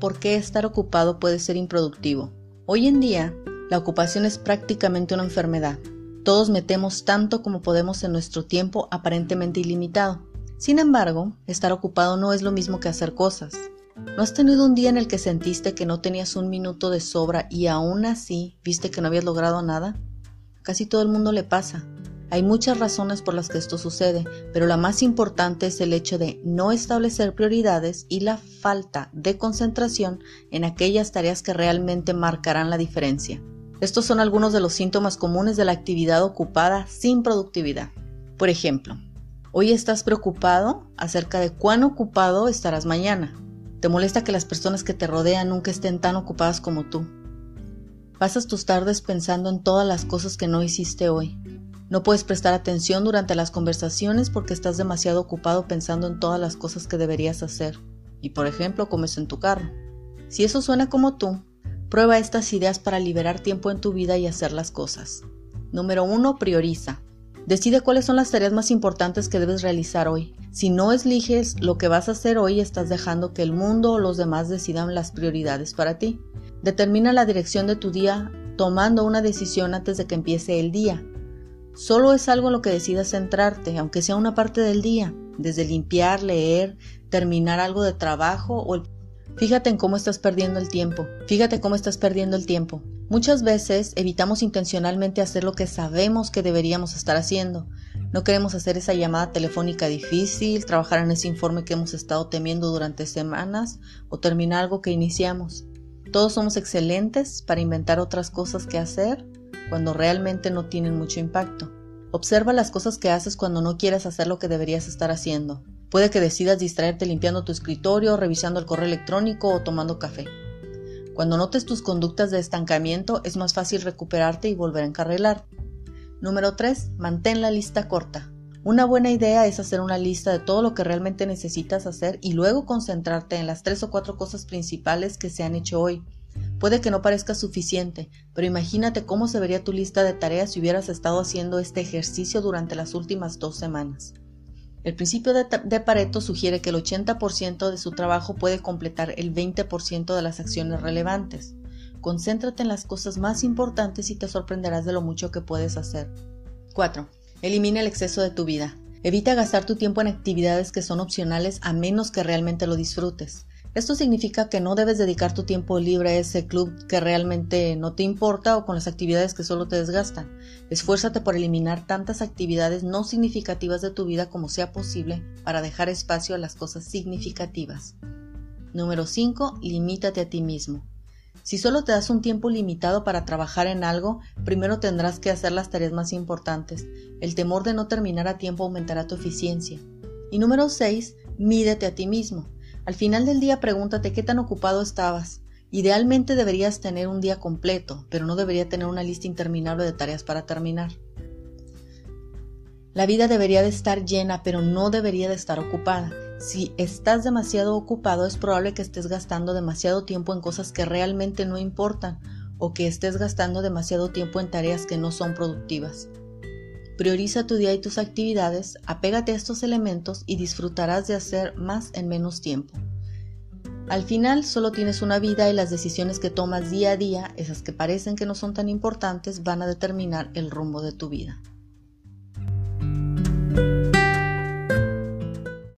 por qué estar ocupado puede ser improductivo. Hoy en día, la ocupación es prácticamente una enfermedad. Todos metemos tanto como podemos en nuestro tiempo aparentemente ilimitado. Sin embargo, estar ocupado no es lo mismo que hacer cosas. ¿No has tenido un día en el que sentiste que no tenías un minuto de sobra y aún así viste que no habías logrado nada? Casi todo el mundo le pasa. Hay muchas razones por las que esto sucede, pero la más importante es el hecho de no establecer prioridades y la falta de concentración en aquellas tareas que realmente marcarán la diferencia. Estos son algunos de los síntomas comunes de la actividad ocupada sin productividad. Por ejemplo, hoy estás preocupado acerca de cuán ocupado estarás mañana. Te molesta que las personas que te rodean nunca estén tan ocupadas como tú. Pasas tus tardes pensando en todas las cosas que no hiciste hoy. No puedes prestar atención durante las conversaciones porque estás demasiado ocupado pensando en todas las cosas que deberías hacer. Y por ejemplo, comes en tu carro. Si eso suena como tú, prueba estas ideas para liberar tiempo en tu vida y hacer las cosas. Número 1. Prioriza. Decide cuáles son las tareas más importantes que debes realizar hoy. Si no eliges lo que vas a hacer hoy, estás dejando que el mundo o los demás decidan las prioridades para ti. Determina la dirección de tu día tomando una decisión antes de que empiece el día. Solo es algo en lo que decidas centrarte, aunque sea una parte del día, desde limpiar, leer, terminar algo de trabajo o el... Fíjate en cómo estás perdiendo el tiempo. Fíjate cómo estás perdiendo el tiempo. Muchas veces evitamos intencionalmente hacer lo que sabemos que deberíamos estar haciendo. No queremos hacer esa llamada telefónica difícil, trabajar en ese informe que hemos estado temiendo durante semanas o terminar algo que iniciamos. Todos somos excelentes para inventar otras cosas que hacer cuando realmente no tienen mucho impacto. Observa las cosas que haces cuando no quieres hacer lo que deberías estar haciendo. Puede que decidas distraerte limpiando tu escritorio, revisando el correo electrónico o tomando café. Cuando notes tus conductas de estancamiento es más fácil recuperarte y volver a encarrilar. Número 3. Mantén la lista corta. Una buena idea es hacer una lista de todo lo que realmente necesitas hacer y luego concentrarte en las tres o cuatro cosas principales que se han hecho hoy Puede que no parezca suficiente, pero imagínate cómo se vería tu lista de tareas si hubieras estado haciendo este ejercicio durante las últimas dos semanas. El principio de, Pareto sugiere que el 80% de su trabajo puede completar el 20% de las acciones relevantes. Concéntrate en las cosas más importantes y te sorprenderás de lo mucho que puedes hacer. 4. Elimina el exceso de tu vida. Evita gastar tu tiempo en actividades que son opcionales a menos que realmente lo disfrutes. Esto significa que no debes dedicar tu tiempo libre a ese club que realmente no te importa o con las actividades que solo te desgastan. Esfuérzate por eliminar tantas actividades no significativas de tu vida como sea posible para dejar espacio a las cosas significativas. Número 5. Limítate a ti mismo. Si solo te das un tiempo limitado para trabajar en algo, primero tendrás que hacer las tareas más importantes. El temor de no terminar a tiempo aumentará tu eficiencia. Y número 6. Mídete a ti mismo. Al final del día pregúntate qué tan ocupado estabas. Idealmente deberías tener un día completo, pero no debería tener una lista interminable de tareas para terminar. La vida debería de estar llena, pero no debería de estar ocupada. Si estás demasiado ocupado, es probable que estés gastando demasiado tiempo en cosas que realmente no importan o que estés gastando demasiado tiempo en tareas que no son productivas. Prioriza tu día y tus actividades, apégate a estos elementos y disfrutarás de hacer más en menos tiempo. Al final solo tienes una vida y las decisiones que tomas día a día, esas que parecen que no son tan importantes, van a determinar el rumbo de tu vida.